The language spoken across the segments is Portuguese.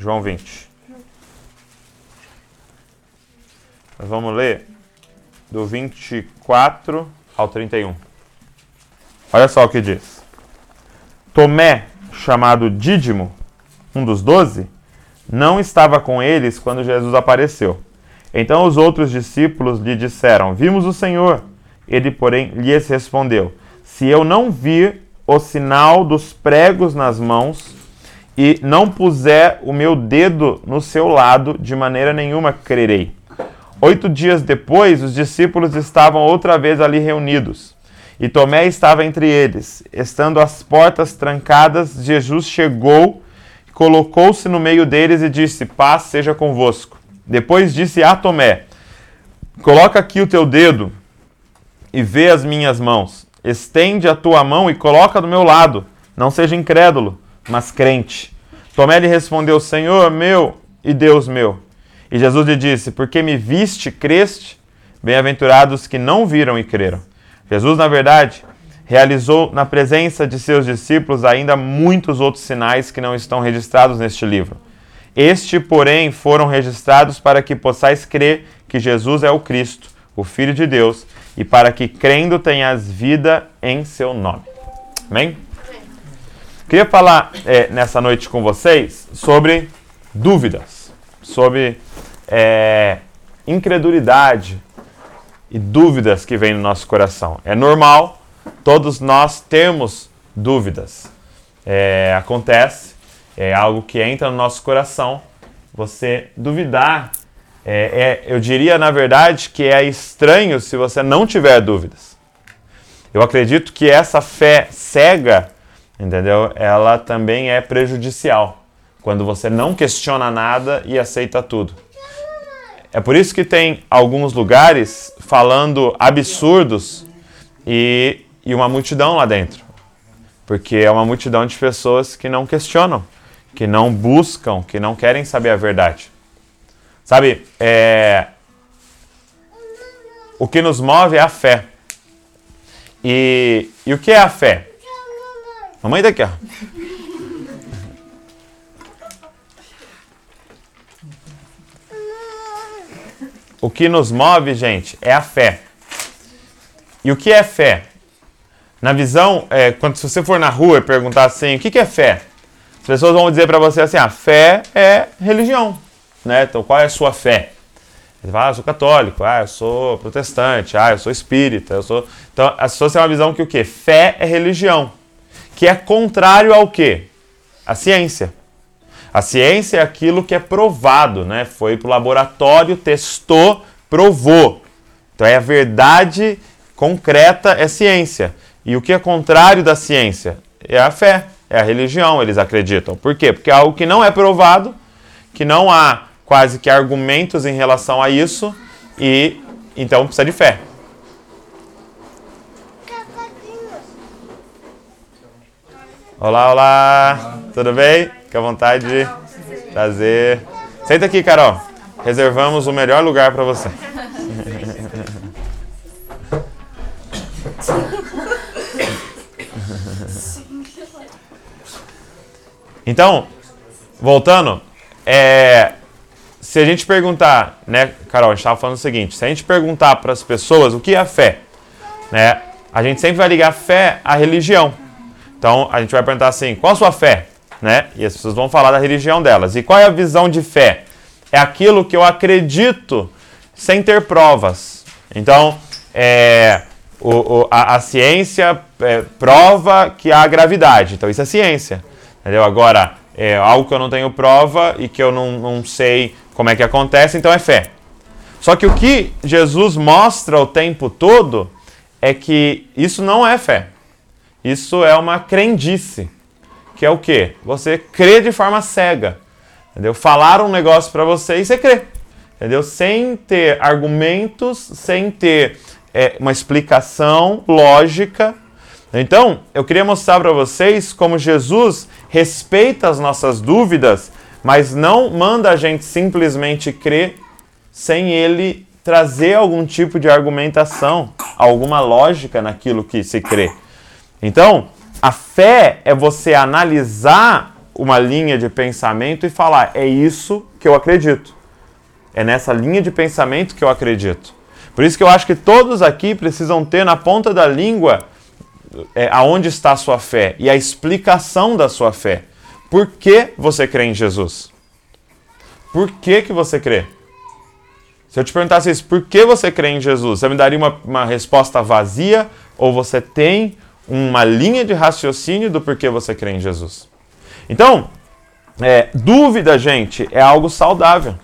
João 20. Nós vamos ler do 24 ao 31. Olha só o que diz. Tomé, chamado Dídimo, um dos doze, não estava com eles quando Jesus apareceu. Então os outros discípulos lhe disseram: Vimos o Senhor. Ele, porém, lhes respondeu: Se eu não vir o sinal dos pregos nas mãos e não puser o meu dedo no seu lado, de maneira nenhuma crerei. Oito dias depois, os discípulos estavam outra vez ali reunidos. E Tomé estava entre eles. Estando as portas trancadas, Jesus chegou, colocou-se no meio deles e disse: Paz seja convosco. Depois disse a Tomé: Coloca aqui o teu dedo e vê as minhas mãos. Estende a tua mão e coloca do meu lado. Não seja incrédulo, mas crente. Tomé lhe respondeu: Senhor meu e Deus meu. E Jesus lhe disse: Porque me viste, creste? Bem-aventurados que não viram e creram. Jesus, na verdade, realizou na presença de seus discípulos ainda muitos outros sinais que não estão registrados neste livro. Este, porém, foram registrados para que possais crer que Jesus é o Cristo, o Filho de Deus, e para que crendo tenhas vida em seu nome. Amém? Queria falar é, nessa noite com vocês sobre dúvidas, sobre é, incredulidade e dúvidas que vêm no nosso coração. É normal, todos nós temos dúvidas. É, acontece, é algo que entra no nosso coração. Você duvidar, é, é, eu diria na verdade que é estranho se você não tiver dúvidas. Eu acredito que essa fé cega, entendeu? Ela também é prejudicial quando você não questiona nada e aceita tudo. É por isso que tem alguns lugares falando absurdos e, e uma multidão lá dentro. Porque é uma multidão de pessoas que não questionam, que não buscam, que não querem saber a verdade. Sabe, é... o que nos move é a fé. E, e o que é a fé? Mamãe daqui, ó. O que nos move, gente, é a fé. E o que é fé? Na visão, é, quando se você for na rua e perguntar assim, o que, que é fé? As pessoas vão dizer para você assim, a ah, fé é religião, né? Então, qual é a sua fé? Você fala, ah, eu sou católico, ah, eu sou protestante, ah, eu sou espírita, eu sou... Então, as pessoas têm uma visão que o quê? Fé é religião, que é contrário ao quê? A ciência. A ciência é aquilo que é provado, né? Foi para o laboratório, testou, provou. Então é a verdade concreta, é ciência. E o que é contrário da ciência? É a fé, é a religião, eles acreditam. Por quê? Porque é algo que não é provado, que não há quase que argumentos em relação a isso, e então precisa de fé. Olá, olá, tudo bem? Fique à vontade. Prazer. Senta aqui, Carol. Reservamos o melhor lugar para você. Então, voltando, é, se a gente perguntar, né, Carol, a gente estava falando o seguinte: se a gente perguntar para as pessoas o que é fé, né, a gente sempre vai ligar fé à religião. Então, a gente vai perguntar assim: qual a sua fé? né? E as pessoas vão falar da religião delas. E qual é a visão de fé? É aquilo que eu acredito sem ter provas. Então, é, o, o, a, a, ciência é, prova que há gravidade. Então, isso é ciência. Entendeu? Agora, é algo que eu não tenho prova e que eu não, não sei como é que acontece, então é fé. Só que o que Jesus mostra o tempo todo é que isso não é fé. Isso é uma crendice que é o quê? Você crê de forma cega. Entendeu? Falar um negócio para você e você crê. Entendeu? Sem ter argumentos, sem ter é, uma explicação lógica. Então, eu queria mostrar para vocês como Jesus respeita as nossas dúvidas, mas não manda a gente simplesmente crer sem ele trazer algum tipo de argumentação, alguma lógica naquilo que se crê. Então, a fé é você analisar uma linha de pensamento e falar: é isso que eu acredito. É nessa linha de pensamento que eu acredito. Por isso que eu acho que todos aqui precisam ter na ponta da língua é, aonde está a sua fé e a explicação da sua fé. Por que você crê em Jesus? Por que, que você crê? Se eu te perguntasse isso, por que você crê em Jesus? Você me daria uma, uma resposta vazia ou você tem uma linha de raciocínio do porquê você crê em Jesus? Então, é, dúvida, gente, é algo saudável.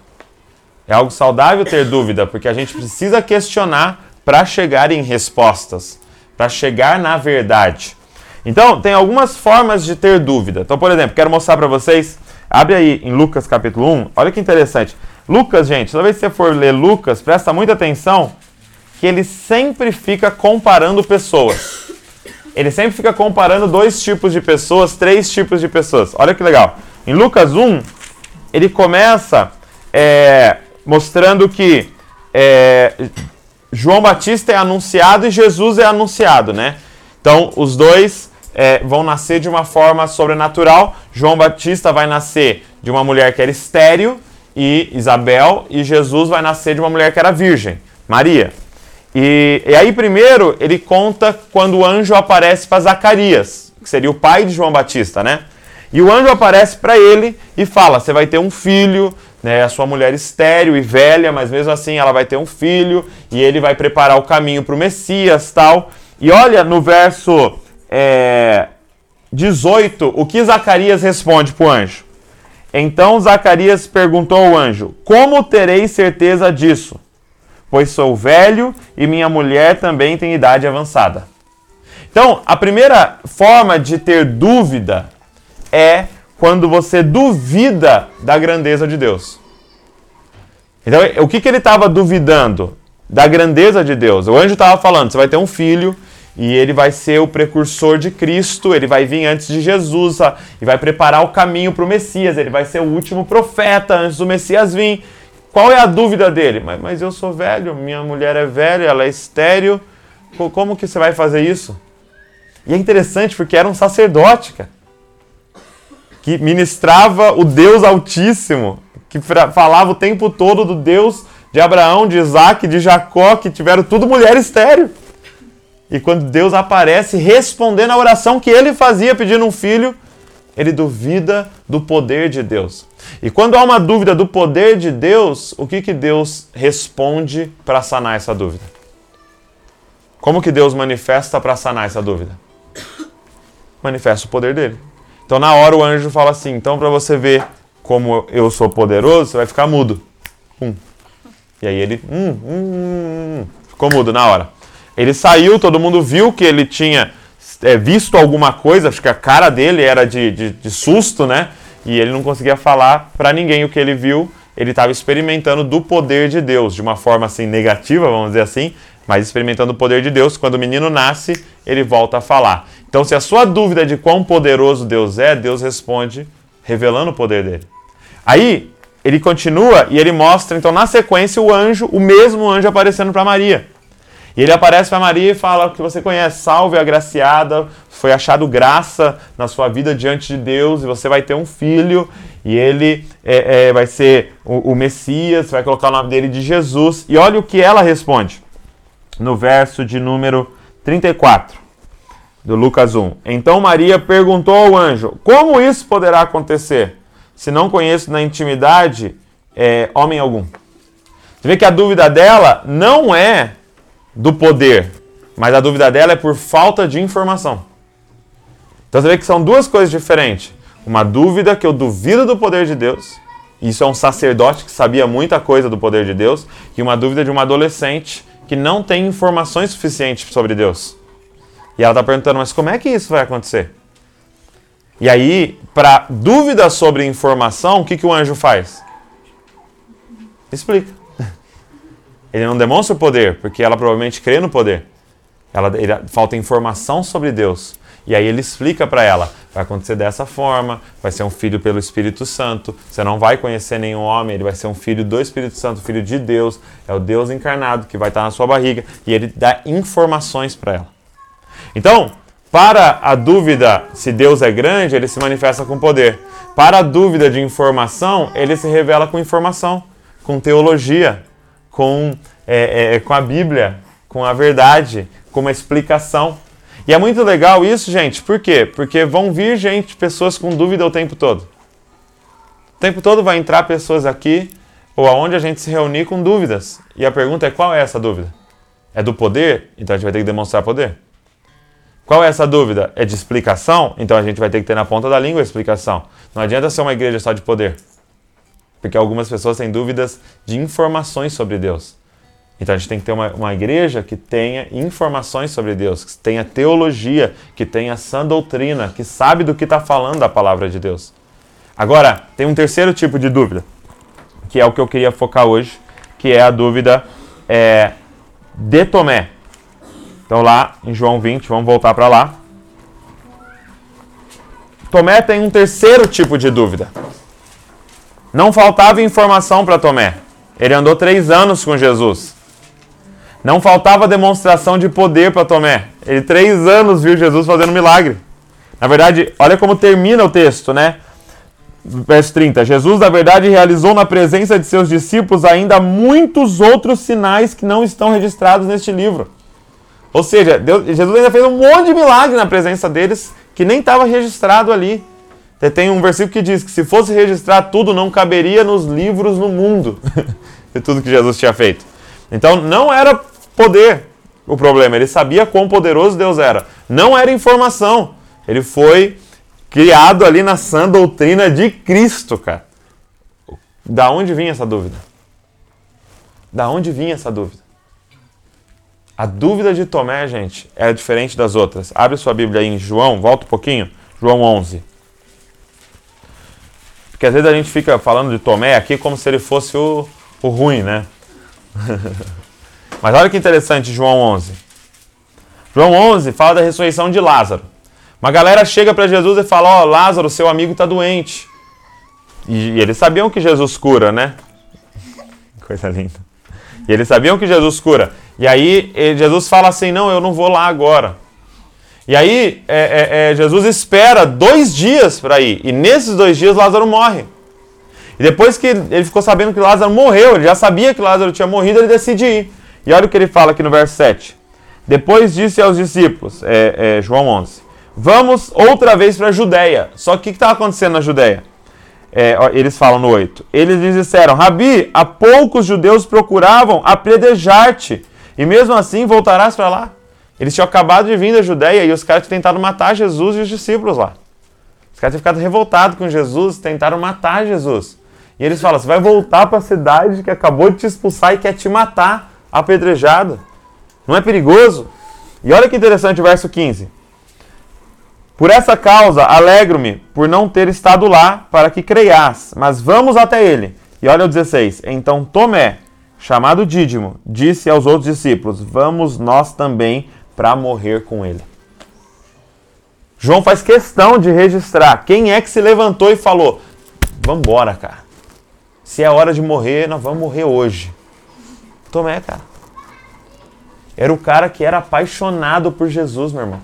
É algo saudável ter dúvida, porque a gente precisa questionar para chegar em respostas, para chegar na verdade. Então, tem algumas formas de ter dúvida. Então, por exemplo, quero mostrar para vocês. Abre aí em Lucas capítulo 1. Olha que interessante. Lucas, gente, toda vez que você for ler Lucas, presta muita atenção que ele sempre fica comparando pessoas. Ele sempre fica comparando dois tipos de pessoas, três tipos de pessoas. Olha que legal. Em Lucas 1, ele começa é, mostrando que é, João Batista é anunciado e Jesus é anunciado, né? Então, os dois é, vão nascer de uma forma sobrenatural. João Batista vai nascer de uma mulher que era estéril, e Isabel, e Jesus vai nascer de uma mulher que era virgem, Maria. E, e aí, primeiro, ele conta quando o anjo aparece para Zacarias, que seria o pai de João Batista, né? E o anjo aparece para ele e fala: Você vai ter um filho, né, a sua mulher estéril e velha, mas mesmo assim ela vai ter um filho e ele vai preparar o caminho para o Messias tal. E olha no verso é, 18 o que Zacarias responde para o anjo. Então Zacarias perguntou ao anjo: Como terei certeza disso? Pois sou velho e minha mulher também tem idade avançada. Então, a primeira forma de ter dúvida é quando você duvida da grandeza de Deus. Então, o que, que ele estava duvidando? Da grandeza de Deus. O anjo estava falando: você vai ter um filho e ele vai ser o precursor de Cristo, ele vai vir antes de Jesus e vai preparar o caminho para o Messias, ele vai ser o último profeta antes do Messias vir. Qual é a dúvida dele? Mas, mas eu sou velho, minha mulher é velha, ela é estéreo, como que você vai fazer isso? E é interessante porque era um sacerdote, cara que ministrava o Deus Altíssimo, que falava o tempo todo do Deus de Abraão, de Isaac, de Jacó, que tiveram tudo mulher estéreo. E quando Deus aparece respondendo a oração que ele fazia pedindo um filho, ele duvida do poder de Deus. E quando há uma dúvida do poder de Deus, o que, que Deus responde para sanar essa dúvida? Como que Deus manifesta para sanar essa dúvida? Manifesta o poder dele. Então na hora o anjo fala assim: então para você ver como eu sou poderoso, você vai ficar mudo. Pum. E aí ele hum, hum, hum, hum, ficou mudo na hora. Ele saiu, todo mundo viu que ele tinha é, visto alguma coisa, acho que a cara dele era de, de, de susto, né? E ele não conseguia falar para ninguém o que ele viu. Ele estava experimentando do poder de Deus, de uma forma assim negativa, vamos dizer assim, mas experimentando o poder de Deus. Quando o menino nasce, ele volta a falar. Então, se a sua dúvida é de quão poderoso Deus é, Deus responde revelando o poder dele. Aí, ele continua e ele mostra, então, na sequência, o anjo, o mesmo anjo aparecendo para Maria. E ele aparece para Maria e fala que você conhece, salve agraciada, foi achado graça na sua vida diante de Deus e você vai ter um filho e ele é, é, vai ser o, o Messias, vai colocar o nome dele de Jesus. E olha o que ela responde no verso de número 34 do Lucas 1. Então Maria perguntou ao anjo: Como isso poderá acontecer, se não conheço na intimidade é, homem algum? Você vê que a dúvida dela não é do poder, mas a dúvida dela é por falta de informação. Então você vê que são duas coisas diferentes. Uma dúvida que eu duvido do poder de Deus, isso é um sacerdote que sabia muita coisa do poder de Deus, e uma dúvida de uma adolescente que não tem informações suficientes sobre Deus. E ela está perguntando, mas como é que isso vai acontecer? E aí, para dúvida sobre informação, o que, que o anjo faz? Explica. Ele não demonstra o poder, porque ela provavelmente crê no poder. Ela, ele, falta informação sobre Deus. E aí ele explica para ela: vai acontecer dessa forma, vai ser um filho pelo Espírito Santo, você não vai conhecer nenhum homem, ele vai ser um filho do Espírito Santo, filho de Deus, é o Deus encarnado que vai estar na sua barriga. E ele dá informações para ela. Então, para a dúvida se Deus é grande, ele se manifesta com poder. Para a dúvida de informação, ele se revela com informação, com teologia, com, é, é, com a Bíblia, com a verdade, com uma explicação. E é muito legal isso, gente. Por quê? Porque vão vir gente, pessoas com dúvida o tempo todo. O tempo todo vai entrar pessoas aqui ou aonde a gente se reunir com dúvidas. E a pergunta é qual é essa dúvida? É do poder? Então a gente vai ter que demonstrar poder. Qual é essa dúvida? É de explicação? Então a gente vai ter que ter na ponta da língua a explicação. Não adianta ser uma igreja só de poder. Porque algumas pessoas têm dúvidas de informações sobre Deus. Então a gente tem que ter uma, uma igreja que tenha informações sobre Deus, que tenha teologia, que tenha sã doutrina, que sabe do que está falando a palavra de Deus. Agora, tem um terceiro tipo de dúvida, que é o que eu queria focar hoje, que é a dúvida é, de Tomé. Então lá em João 20, vamos voltar para lá. Tomé tem um terceiro tipo de dúvida. Não faltava informação para Tomé. Ele andou três anos com Jesus. Não faltava demonstração de poder para Tomé. Ele três anos viu Jesus fazendo milagre. Na verdade, olha como termina o texto, né? Verso 30. Jesus, na verdade, realizou na presença de seus discípulos ainda muitos outros sinais que não estão registrados neste livro. Ou seja, Deus, Jesus ainda fez um monte de milagre na presença deles que nem estava registrado ali. Tem um versículo que diz que se fosse registrar tudo, não caberia nos livros no mundo de tudo que Jesus tinha feito. Então não era poder o problema, ele sabia quão poderoso Deus era. Não era informação. Ele foi criado ali na sã doutrina de Cristo, cara. Da onde vinha essa dúvida? Da onde vinha essa dúvida? A dúvida de Tomé, gente, é diferente das outras. Abre sua Bíblia aí em João, volta um pouquinho. João 11. Porque às vezes a gente fica falando de Tomé aqui como se ele fosse o, o ruim, né? Mas olha que interessante, João 11. João 11 fala da ressurreição de Lázaro. Uma galera chega para Jesus e fala: Ó, oh, Lázaro, seu amigo está doente. E, e eles sabiam que Jesus cura, né? Coisa linda. E eles sabiam que Jesus cura. E aí Jesus fala assim: Não, eu não vou lá agora. E aí é, é, é, Jesus espera dois dias para ir. E nesses dois dias Lázaro morre. E depois que ele ficou sabendo que Lázaro morreu, ele já sabia que Lázaro tinha morrido, ele decide ir. E olha o que ele fala aqui no verso 7. Depois disse aos discípulos, é, é, João 11: Vamos outra vez para a Judéia. Só que o que estava acontecendo na Judéia? É, eles falam no 8. Eles lhes disseram: Rabi, há poucos judeus procuravam apedrejar-te e mesmo assim voltarás para lá? Eles tinham acabado de vir da Judéia e os caras tentado matar Jesus e os discípulos lá. Os caras tinham ficado revoltados com Jesus, tentaram matar Jesus. E eles falam: você vai voltar para a cidade que acabou de te expulsar e quer te matar, apedrejado. Não é perigoso? E olha que interessante o verso 15. Por essa causa alegro-me por não ter estado lá para que creias, mas vamos até ele. E olha o 16. Então Tomé, chamado Dídimo, disse aos outros discípulos: Vamos nós também para morrer com ele. João faz questão de registrar quem é que se levantou e falou: Vamos embora, cara. Se é hora de morrer, nós vamos morrer hoje. Tomé, cara. Era o cara que era apaixonado por Jesus, meu irmão.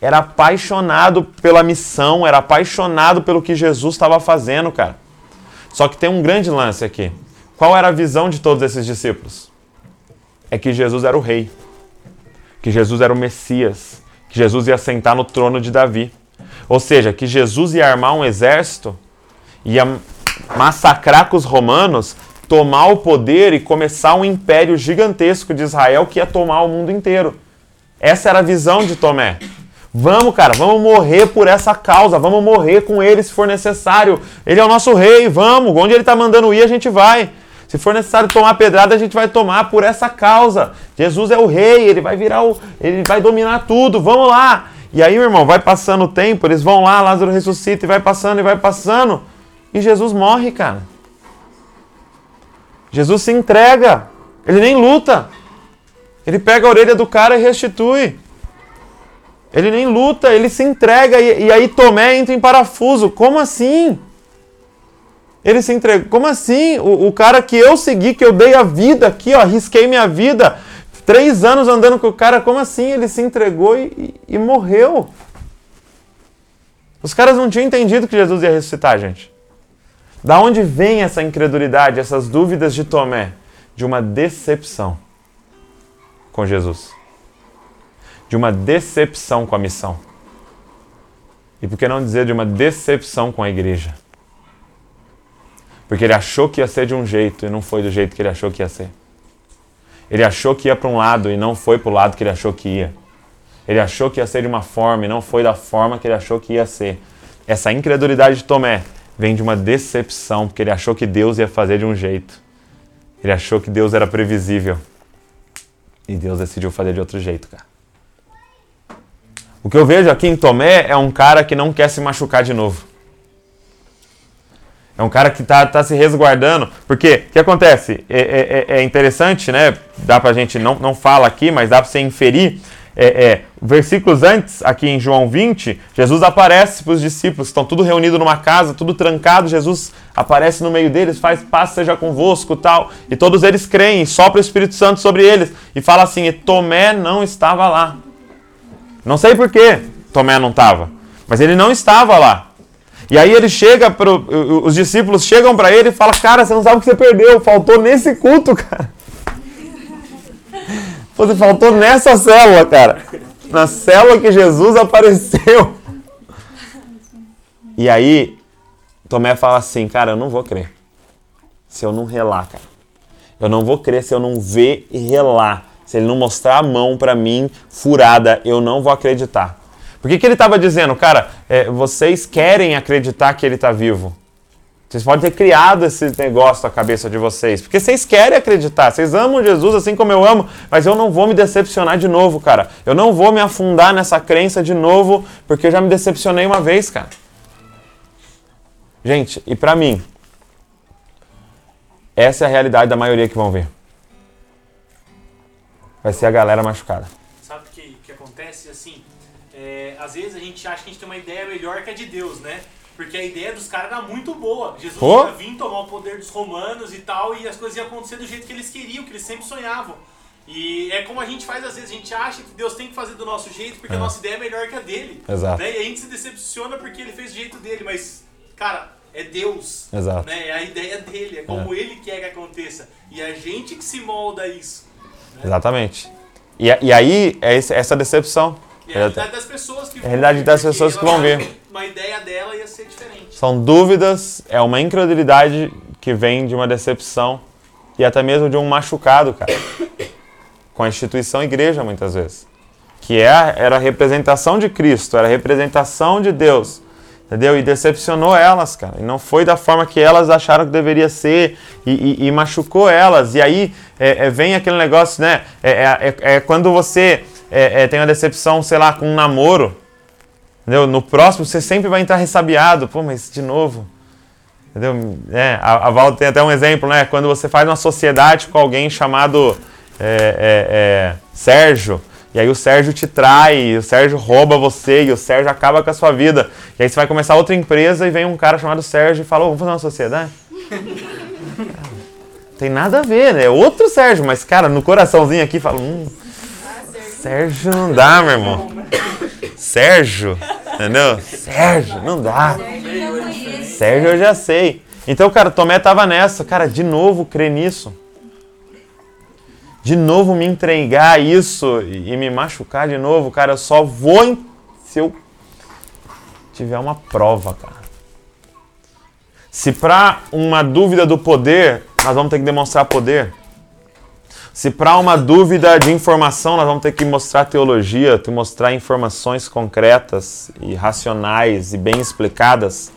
Era apaixonado pela missão, era apaixonado pelo que Jesus estava fazendo, cara. Só que tem um grande lance aqui. Qual era a visão de todos esses discípulos? É que Jesus era o rei, que Jesus era o Messias, que Jesus ia sentar no trono de Davi. Ou seja, que Jesus ia armar um exército, ia massacrar com os romanos, tomar o poder e começar um império gigantesco de Israel que ia tomar o mundo inteiro. Essa era a visão de Tomé. Vamos, cara, vamos morrer por essa causa, vamos morrer com ele se for necessário. Ele é o nosso rei, vamos, onde ele está mandando ir, a gente vai. Se for necessário tomar pedrada, a gente vai tomar por essa causa. Jesus é o rei, ele vai virar o. ele vai dominar tudo. Vamos lá! E aí, meu irmão, vai passando o tempo, eles vão lá, Lázaro ressuscita e vai passando e vai passando. E Jesus morre, cara. Jesus se entrega. Ele nem luta. Ele pega a orelha do cara e restitui. Ele nem luta, ele se entrega e, e aí Tomé entra em parafuso. Como assim? Ele se entregou. Como assim? O, o, cara que eu segui, que eu dei a vida aqui, ó, arrisquei minha vida, três anos andando com o cara, como assim? Ele se entregou e, e, e morreu. Os caras não tinham entendido que Jesus ia ressuscitar, gente. Da onde vem essa incredulidade, essas dúvidas de Tomé? De uma decepção com Jesus. De uma decepção com a missão. E por que não dizer de uma decepção com a igreja? Porque ele achou que ia ser de um jeito e não foi do jeito que ele achou que ia ser. Ele achou que ia para um lado e não foi para o lado que ele achou que ia. Ele achou que ia ser de uma forma e não foi da forma que ele achou que ia ser. Essa incredulidade de Tomé vem de uma decepção, porque ele achou que Deus ia fazer de um jeito. Ele achou que Deus era previsível. E Deus decidiu fazer de outro jeito, cara. O que eu vejo aqui em Tomé é um cara que não quer se machucar de novo. É um cara que está tá se resguardando. Porque o que acontece? É, é, é, é, interessante, né? Dá pra gente, não, não fala aqui, mas dá para você inferir. É, é, versículos antes, aqui em João 20, Jesus aparece para os discípulos, estão tudo reunido numa casa, tudo trancado. Jesus aparece no meio deles, faz paz seja convosco tal. E todos eles creem, sopra o Espírito Santo sobre eles. E fala assim: e Tomé não estava lá. Não sei por que Tomé não estava, mas ele não estava lá. E aí ele chega, pro, os discípulos chegam para ele e falam: Cara, você não sabe o que você perdeu, faltou nesse culto, cara. Você faltou nessa célula, cara. Na célula que Jesus apareceu. E aí, Tomé fala assim: Cara, eu não vou crer. Se eu não relar, cara. Eu não vou crer se eu não ver e relar. Se ele não mostrar a mão para mim furada, eu não vou acreditar. Por que, que ele estava dizendo, cara, é, vocês querem acreditar que ele está vivo? Vocês podem ter criado esse negócio na cabeça de vocês, porque vocês querem acreditar, vocês amam Jesus assim como eu amo, mas eu não vou me decepcionar de novo, cara. Eu não vou me afundar nessa crença de novo, porque eu já me decepcionei uma vez, cara. Gente, e para mim, essa é a realidade da maioria que vão ver. Vai ser a galera machucada. Sabe o que, que acontece assim? É, às vezes a gente acha que a gente tem uma ideia melhor que a de Deus, né? Porque a ideia dos caras era muito boa. Jesus oh. ia vir tomar o poder dos romanos e tal, e as coisas iam acontecer do jeito que eles queriam, que eles sempre sonhavam. E é como a gente faz às vezes, a gente acha que Deus tem que fazer do nosso jeito porque é. a nossa ideia é melhor que a dele. Exato. Né? E a gente se decepciona porque ele fez do jeito dele, mas, cara, é Deus. Exato. Né? É a ideia dele, é como é. ele quer que aconteça. E é a gente que se molda isso. Né? Exatamente. E, e aí é essa decepção. E a realidade das pessoas que, a realidade das pessoas que vão ver. Uma ideia dela ia ser diferente. São dúvidas, é uma incredulidade que vem de uma decepção e até mesmo de um machucado, cara. Com a instituição igreja, muitas vezes. Que é, era a representação de Cristo, era a representação de Deus. Entendeu? E decepcionou elas, cara. E não foi da forma que elas acharam que deveria ser. E, e, e machucou elas. E aí é, é, vem aquele negócio, né? É, é, é, é quando você é, é, tem uma decepção, sei lá, com um namoro, entendeu? No próximo você sempre vai entrar ressabiado. Pô, mas de novo. Entendeu? É, a, a Val tem até um exemplo, né? Quando você faz uma sociedade com alguém chamado é, é, é, Sérgio, e aí o Sérgio te trai, o Sérgio rouba você, e o Sérgio acaba com a sua vida. E aí você vai começar outra empresa e vem um cara chamado Sérgio e fala, oh, vamos fazer uma sociedade? tem nada a ver, né? É outro Sérgio, mas, cara, no coraçãozinho aqui fala, hum, Sérgio não dá, meu irmão. Sérgio, entendeu? Sérgio, não dá. Sérgio eu já sei. Então, cara, Tomé tava nessa. Cara, de novo crer nisso. De novo me entregar isso e me machucar de novo, cara. Eu só vou se eu tiver uma prova, cara. Se para uma dúvida do poder, nós vamos ter que demonstrar poder. Se para uma dúvida de informação nós vamos ter que mostrar teologia, te mostrar informações concretas e racionais e bem explicadas,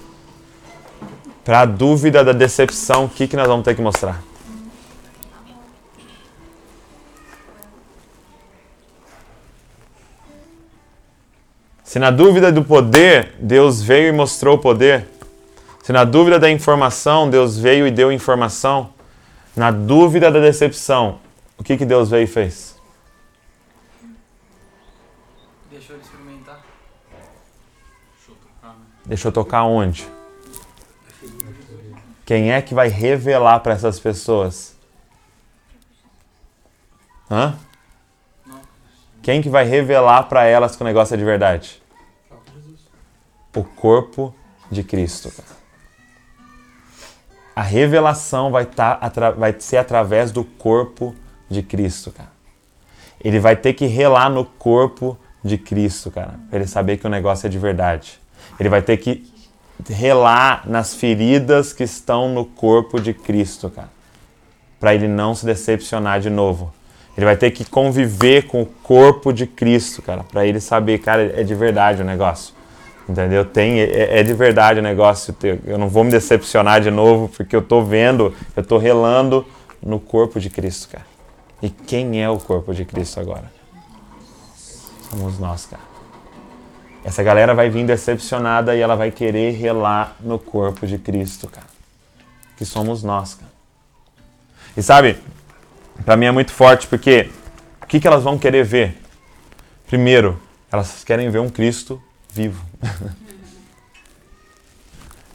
para a dúvida da decepção, o que, que nós vamos ter que mostrar? Se na dúvida do poder, Deus veio e mostrou o poder. Se na dúvida da informação, Deus veio e deu informação. Na dúvida da decepção, o que, que Deus veio e fez? Deixou ele experimentar. Deixou tocar, né? Deixou tocar onde? Quem é que vai revelar para essas pessoas? Hã? Quem que vai revelar para elas que o negócio é de verdade? o corpo de Cristo. A revelação vai, tá, vai ser através do corpo de Cristo, cara. Ele vai ter que relar no corpo de Cristo, cara, para ele saber que o negócio é de verdade. Ele vai ter que relar nas feridas que estão no corpo de Cristo, cara, para ele não se decepcionar de novo. Ele vai ter que conviver com o corpo de Cristo, cara, para ele saber, cara, é de verdade o negócio. Entendeu? Tem, é, é, de verdade o negócio. Eu não vou me decepcionar de novo, porque eu estou vendo, eu estou relando no corpo de Cristo, cara. E quem é o corpo de Cristo agora? Somos nós, cara. Essa galera vai vir decepcionada e ela vai querer relar no corpo de Cristo, cara. Que somos nós, cara. E sabe, para mim é muito forte porque o que, que elas vão querer ver? Primeiro, elas querem ver um Cristo vivo.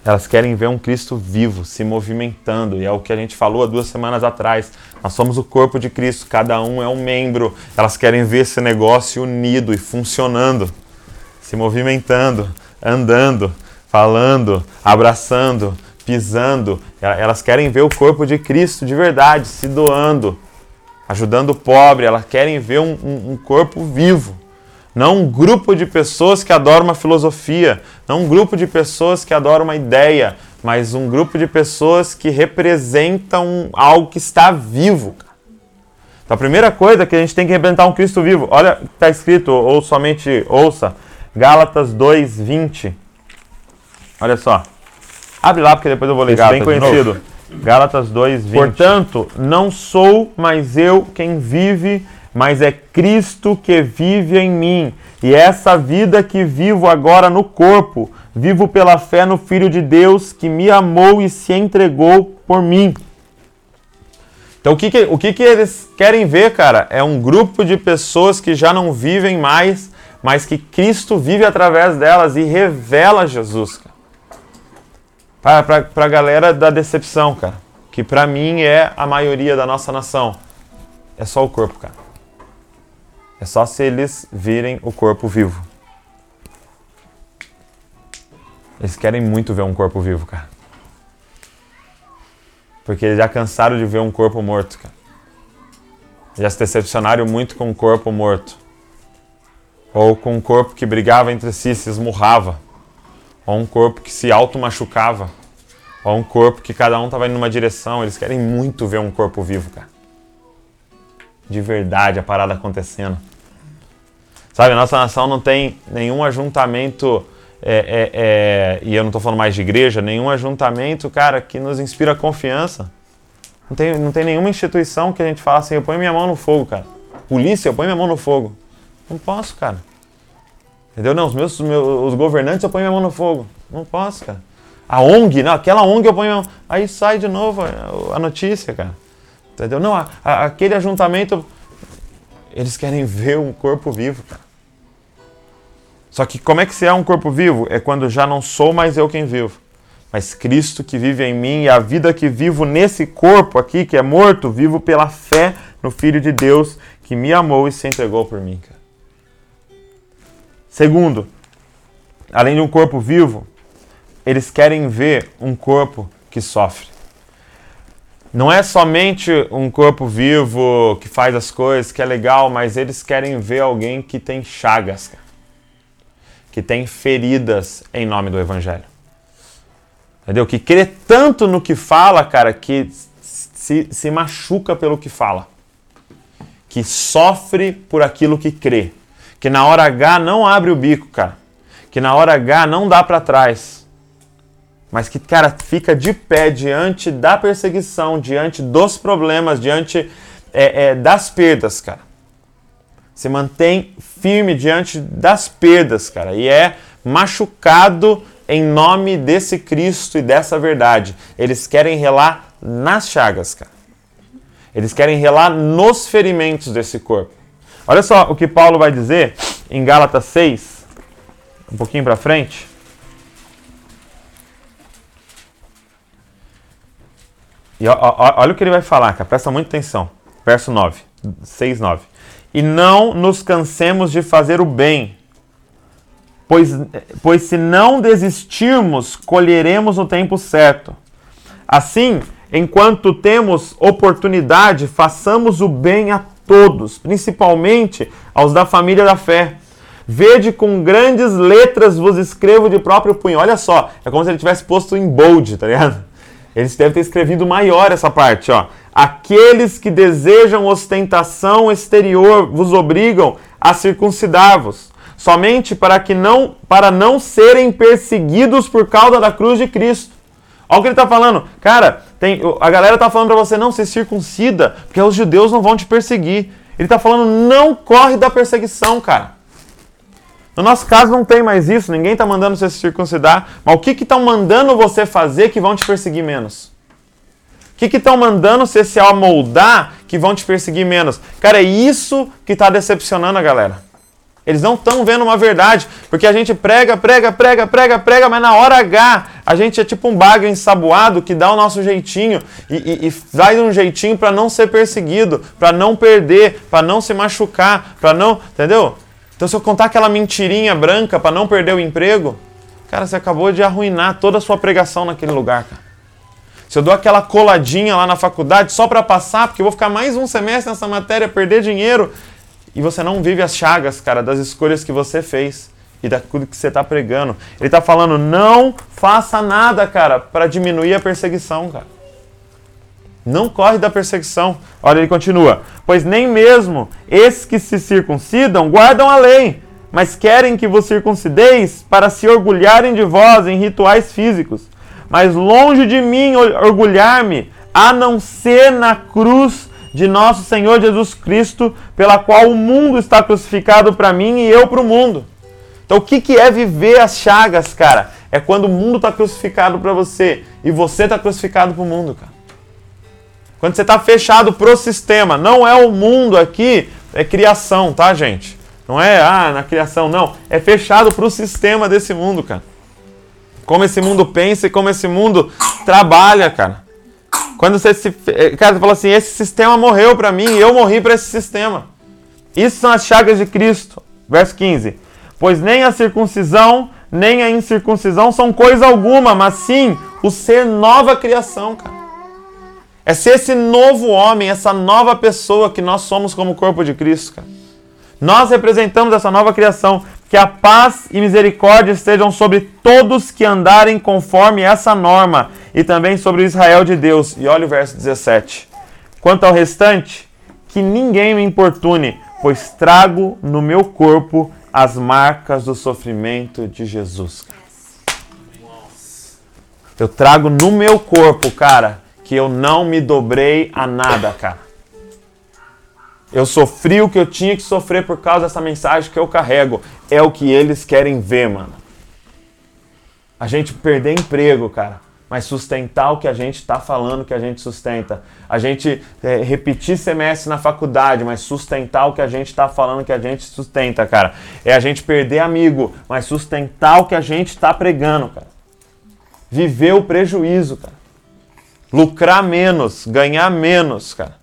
Elas querem ver um Cristo vivo, se movimentando, e é o que a gente falou há duas semanas atrás. Nós somos o corpo de Cristo, cada um é um membro. Elas querem ver esse negócio unido e funcionando, se movimentando, andando, falando, abraçando, pisando. Elas querem ver o corpo de Cristo de verdade, se doando, ajudando o pobre. Elas querem ver um, um, um corpo vivo. Não um grupo de pessoas que adoram uma filosofia, não um grupo de pessoas que adoram uma ideia, mas um grupo de pessoas que representam algo que está vivo. Então a primeira coisa é que a gente tem que representar um Cristo vivo. Olha, está escrito, ou somente ouça, Gálatas 2, 20. Olha só. Abre lá, porque depois eu vou ler. Gálatas, bem conhecido. Gálatas 2, 20. Portanto, não sou mais eu quem vive, mas é Cristo que vive em mim. E essa vida que vivo agora no corpo, vivo pela fé no Filho de Deus que me amou e se entregou por mim. Então, o que, que o que, que eles querem ver, cara? É um grupo de pessoas que já não vivem mais, mas que Cristo vive através delas e revela Jesus. Para a galera da decepção, cara. Que para mim é a maioria da nossa nação. É só o corpo, cara. É só se eles virem o corpo vivo. Eles querem muito ver um corpo vivo, cara. Porque eles já cansaram de ver um corpo morto, cara. Já se decepcionaram muito com um corpo morto. Ou com um corpo que brigava entre si, se esmurrava. Ou um corpo que se auto-machucava. Ou um corpo que cada um estava indo numa direção. Eles querem muito ver um corpo vivo, cara de verdade a parada acontecendo. Sabe, a nossa nação não tem nenhum ajuntamento, é, é, é, e eu não estou falando mais de igreja, nenhum ajuntamento, cara, que nos inspira confiança. Não tem, não tem nenhuma instituição que a gente fala assim, eu ponho minha mão no fogo, cara. Polícia, eu ponho minha mão no fogo. Não posso, cara. Entendeu? Não, os meus, meus os governantes eu ponho minha mão no fogo. Não posso, cara. A ONG, não, aquela ONG eu ponho minha mão. Aí sai de novo a notícia, cara. Entendeu? Não, a, a, aquele ajuntamento, eles querem ver um corpo vivo, cara. Só que como é que se é um corpo vivo? É quando já não sou mais eu quem vivo, mas Cristo que vive em mim e a vida que vivo nesse corpo aqui, que é morto, vivo pela fé no Filho de Deus que me amou e se entregou por mim. Cara. Segundo, além de um corpo vivo, eles querem ver um corpo que sofre não é somente um corpo vivo que faz as coisas, que é legal, mas eles querem ver alguém que tem chagas, que tem feridas em nome do Evangelho. Entendeu? Que crê tanto no que fala, cara, que se, se machuca pelo que fala. Que sofre por aquilo que crê. Que na hora H não abre o bico, cara. Que na hora H não dá para trás mas que, cara, fica de pé diante da perseguição, diante dos problemas, diante é, é, das perdas, cara. Se mantém firme diante das perdas, cara, e é machucado em nome desse Cristo e dessa verdade. Eles querem relar nas chagas, cara. Eles querem relar nos ferimentos desse corpo. Olha só o que Paulo vai dizer em Gálatas 6, um pouquinho para frente. E ó, ó, olha o que ele vai falar, cara. Presta muita atenção. Verso 9. 6, 9. E não nos cansemos de fazer o bem, Pois, pois se não desistirmos, colheremos no tempo certo. Assim, enquanto temos oportunidade, façamos o bem a todos, principalmente aos da família da fé. Vede com grandes letras vos escrevo de próprio punho. Olha só, é como se ele tivesse posto em bold, tá ligado? Eles devem ter escrevido maior essa parte, ó. Aqueles que desejam ostentação exterior vos obrigam a circuncidar-vos, somente para que não para não serem perseguidos por causa da cruz de Cristo. Olha o que ele está falando. Cara, tem, a galera está falando para você não se circuncida, porque os judeus não vão te perseguir. Ele está falando não corre da perseguição, cara. No nosso caso não tem mais isso, ninguém está mandando você se circuncidar, mas o que estão mandando você fazer que vão te perseguir menos? O que estão mandando você se amoldar que vão te perseguir menos? Cara, é isso que está decepcionando a galera. Eles não estão vendo uma verdade, porque a gente prega, prega, prega, prega, prega, mas na hora H a gente é tipo um bagre ensaboado que dá o nosso jeitinho e, e, e faz um jeitinho para não ser perseguido, para não perder, para não se machucar, para não, entendeu? Então, se eu contar aquela mentirinha branca para não perder o emprego, cara, você acabou de arruinar toda a sua pregação naquele lugar, cara. Se eu dou aquela coladinha lá na faculdade só para passar, porque eu vou ficar mais um semestre nessa matéria, perder dinheiro, e você não vive as chagas, cara, das escolhas que você fez e daquilo que você está pregando. Ele está falando, não faça nada, cara, para diminuir a perseguição, cara. Não corre da perseguição. Olha, ele continua. Pois nem mesmo esses que se circuncidam guardam a lei, mas querem que vos circuncideis para se orgulharem de vós em rituais físicos. Mas longe de mim orgulhar-me, a não ser na cruz de nosso Senhor Jesus Cristo, pela qual o mundo está crucificado para mim e eu para o mundo. Então, o que, que é viver as chagas, cara? É quando o mundo está crucificado para você e você está crucificado para o mundo, cara. Quando você está fechado pro sistema, não é o mundo aqui, é criação, tá, gente? Não é, ah, na criação, não. É fechado pro sistema desse mundo, cara. Como esse mundo pensa e como esse mundo trabalha, cara. Quando você se. Eh, cara, você fala assim: esse sistema morreu para mim e eu morri para esse sistema. Isso são as chagas de Cristo. Verso 15: Pois nem a circuncisão nem a incircuncisão são coisa alguma, mas sim o ser nova criação, cara. É ser esse novo homem, essa nova pessoa que nós somos como corpo de Cristo. Cara. Nós representamos essa nova criação. Que a paz e misericórdia estejam sobre todos que andarem conforme essa norma e também sobre o Israel de Deus. E olha o verso 17. Quanto ao restante, que ninguém me importune, pois trago no meu corpo as marcas do sofrimento de Jesus. Eu trago no meu corpo, cara, que eu não me dobrei a nada, cara. Eu sofri o que eu tinha que sofrer por causa dessa mensagem que eu carrego. É o que eles querem ver, mano. A gente perder emprego, cara, mas sustentar o que a gente está falando que a gente sustenta. A gente é, repetir semestre na faculdade, mas sustentar o que a gente está falando que a gente sustenta, cara. É a gente perder amigo, mas sustentar o que a gente está pregando, cara. Viver o prejuízo, cara lucrar menos, ganhar menos, cara.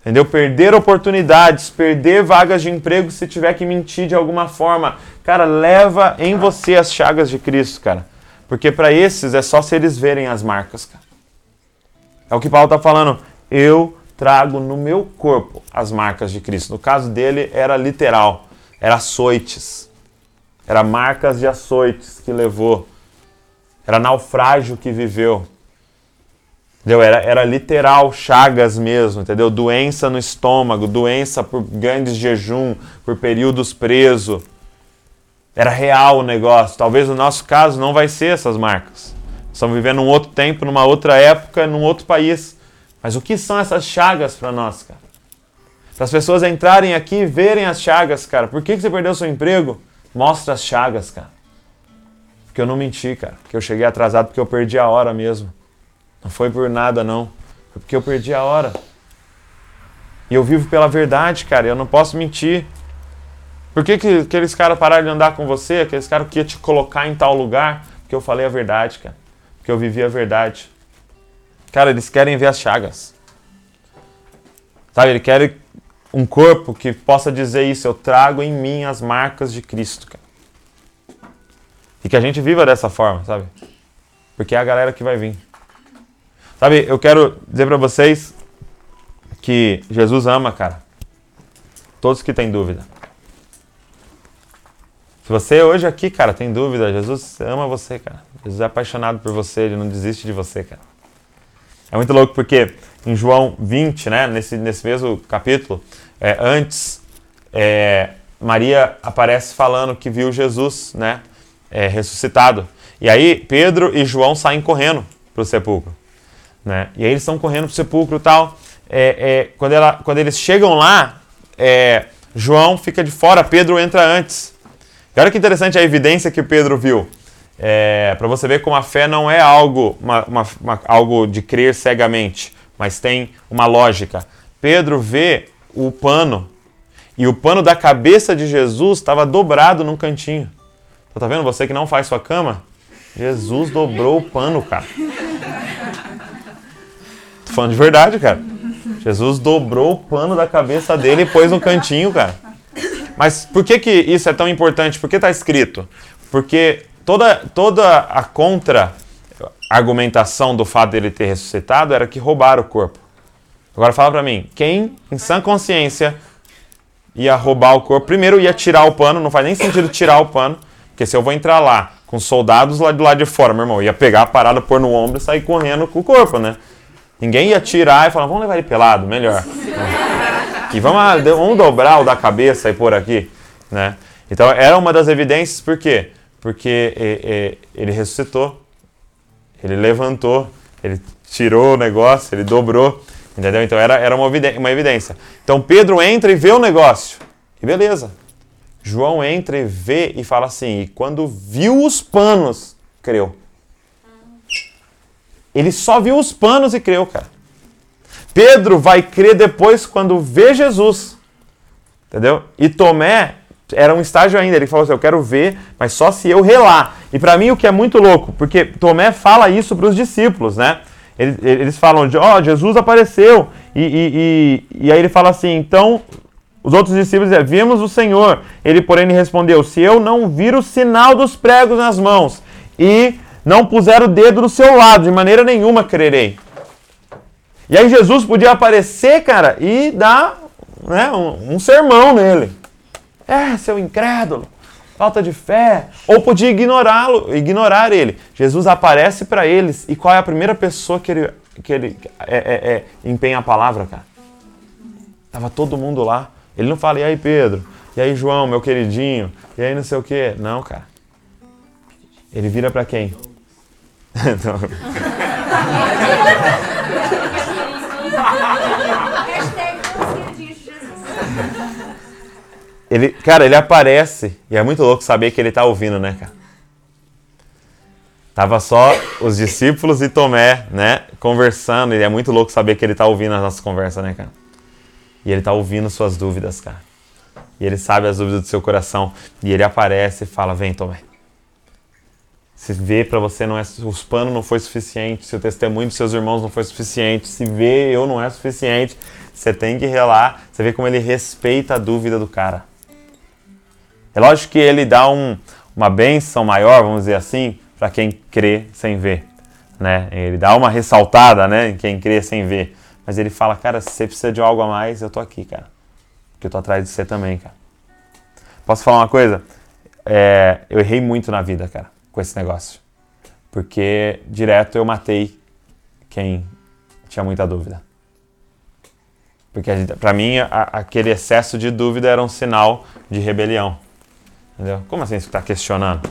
Entendeu? Perder oportunidades, perder vagas de emprego se tiver que mentir de alguma forma. Cara, leva em você as chagas de Cristo, cara. Porque para esses é só se eles verem as marcas, cara. É o que Paulo está falando. Eu trago no meu corpo as marcas de Cristo. No caso dele era literal, era açoites. Era marcas de açoites que levou. Era naufrágio que viveu. Entendeu? Era, era literal chagas mesmo, entendeu? Doença no estômago, doença por grandes jejum, por períodos preso. Era real o negócio. Talvez no nosso caso não vai ser essas marcas. Estamos vivendo um outro tempo, numa outra época, num outro país. Mas o que são essas chagas para nós, cara? Para as pessoas entrarem aqui e verem as chagas, cara. Por que, que você perdeu seu emprego? Mostra as chagas, cara. Porque eu não menti, cara. Porque eu cheguei atrasado porque eu perdi a hora mesmo. Não foi por nada, não. Foi porque eu perdi a hora. E eu vivo pela verdade, cara. Eu não posso mentir. Por que, que aqueles caras pararam de andar com você? Aqueles caras que iam te colocar em tal lugar? Porque eu falei a verdade, cara. Porque eu vivi a verdade. Cara, eles querem ver as chagas. Sabe, eles querem um corpo que possa dizer isso. Eu trago em mim as marcas de Cristo, cara. E que a gente viva dessa forma, sabe? Porque é a galera que vai vir. Sabe, eu quero dizer para vocês que Jesus ama, cara. Todos que têm dúvida. Se você hoje aqui, cara, tem dúvida, Jesus ama você, cara. Jesus é apaixonado por você, ele não desiste de você, cara. É muito louco porque em João 20, né, nesse, nesse mesmo capítulo, é, antes, é, Maria aparece falando que viu Jesus, né, é, ressuscitado. E aí Pedro e João saem correndo para o sepulcro, né? E aí eles estão correndo para o sepulcro e tal. É, é, quando, ela, quando eles chegam lá, é, João fica de fora, Pedro entra antes. E olha que interessante a evidência que Pedro viu. É, para você ver como a fé não é algo, uma, uma, uma, algo de crer cegamente, mas tem uma lógica. Pedro vê o pano e o pano da cabeça de Jesus estava dobrado num cantinho. Então, tá vendo? Você que não faz sua cama, Jesus dobrou o pano, cara. Falando de verdade, cara. Jesus dobrou o pano da cabeça dele e pôs no cantinho, cara. Mas por que, que isso é tão importante? Por que está escrito? Porque toda, toda a contra-argumentação do fato dele ter ressuscitado era que roubaram o corpo. Agora fala para mim, quem em sã consciência ia roubar o corpo? Primeiro ia tirar o pano, não faz nem sentido tirar o pano, porque se eu vou entrar lá com soldados lá do lado de fora, meu irmão, ia pegar a parada, pôr no ombro e sair correndo com o corpo, né? Ninguém ia tirar e falar, vamos levar ele pelado, melhor. E vamos, ah, vamos dobrar o da cabeça e pôr aqui, né? Então era uma das evidências, por quê? Porque ele ressuscitou, ele levantou, ele tirou o negócio, ele dobrou, entendeu? Então era, era uma evidência. Então Pedro entra e vê o negócio, e beleza. João entra e vê e fala assim, e quando viu os panos, creu. Ele só viu os panos e creu, cara. Pedro vai crer depois quando vê Jesus. Entendeu? E Tomé era um estágio ainda. Ele falou assim: Eu quero ver, mas só se eu relar. E para mim o que é muito louco, porque Tomé fala isso para os discípulos, né? Eles, eles falam Ó, oh, Jesus apareceu. E, e, e, e, aí ele fala assim: Então os outros discípulos dizem: Vimos o Senhor. Ele, porém, respondeu: Se eu não vir o sinal dos pregos nas mãos e não puser o dedo do seu lado, de maneira nenhuma crerei. E aí Jesus podia aparecer, cara, e dar né, um, um sermão nele. É, seu incrédulo, falta de fé. Ou podia ignorá-lo, ignorar ele. Jesus aparece para eles e qual é a primeira pessoa que ele, que ele é, é, é, empenha a palavra, cara? Tava todo mundo lá. Ele não fala, e aí Pedro, e aí João, meu queridinho, e aí não sei o quê. Não, cara. Ele vira para quem? ele, cara, ele aparece e é muito louco saber que ele tá ouvindo, né, cara? Tava só os discípulos e Tomé, né, conversando, e é muito louco saber que ele tá ouvindo as nossas conversas, né, cara? E ele tá ouvindo suas dúvidas, cara. E ele sabe as dúvidas do seu coração. E ele aparece e fala: Vem, Tomé. Se vê para você não é os panos não foi suficiente, se o testemunho dos seus irmãos não foi suficiente, se vê eu não é suficiente, você tem que relar. Você vê como ele respeita a dúvida do cara. É lógico que ele dá um, uma benção maior, vamos dizer assim, para quem crê sem ver, né? Ele dá uma ressaltada, né, em quem crê sem ver. Mas ele fala, cara, se você precisa de algo a mais, eu tô aqui, cara. Porque eu tô atrás de você também, cara. Posso falar uma coisa? É, eu errei muito na vida, cara com esse negócio. Porque direto eu matei quem tinha muita dúvida. Porque para mim a, aquele excesso de dúvida era um sinal de rebelião. Entendeu? Como assim você está questionando?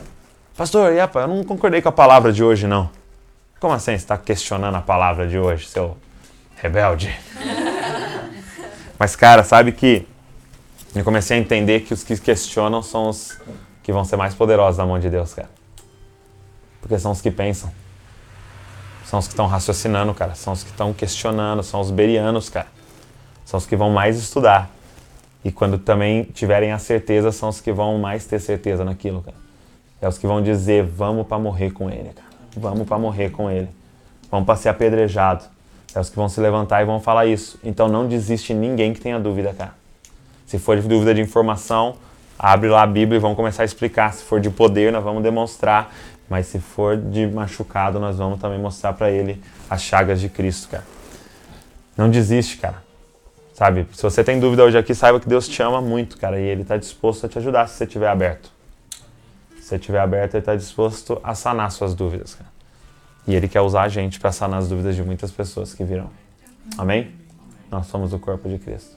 Pastor, epa, eu não concordei com a palavra de hoje, não. Como assim você está questionando a palavra de hoje, seu rebelde? Mas, cara, sabe que eu comecei a entender que os que questionam são os que vão ser mais poderosos na mão de Deus, cara. Porque são os que pensam. São os que estão raciocinando, cara. São os que estão questionando. São os berianos, cara. São os que vão mais estudar. E quando também tiverem a certeza, são os que vão mais ter certeza naquilo, cara. É os que vão dizer: vamos para morrer com ele, cara. Vamos para morrer com ele. Vamos para ser apedrejado. É os que vão se levantar e vão falar isso. Então não desiste ninguém que tenha dúvida, cara. Se for dúvida de informação, abre lá a Bíblia e vamos começar a explicar. Se for de poder, nós vamos demonstrar. Mas se for de machucado, nós vamos também mostrar para ele as chagas de Cristo, cara. Não desiste, cara. Sabe? Se você tem dúvida hoje aqui, saiba que Deus te ama muito, cara. E Ele está disposto a te ajudar se você estiver aberto. Se você estiver aberto, Ele está disposto a sanar suas dúvidas, cara. E Ele quer usar a gente para sanar as dúvidas de muitas pessoas que virão. Amém? Nós somos o corpo de Cristo.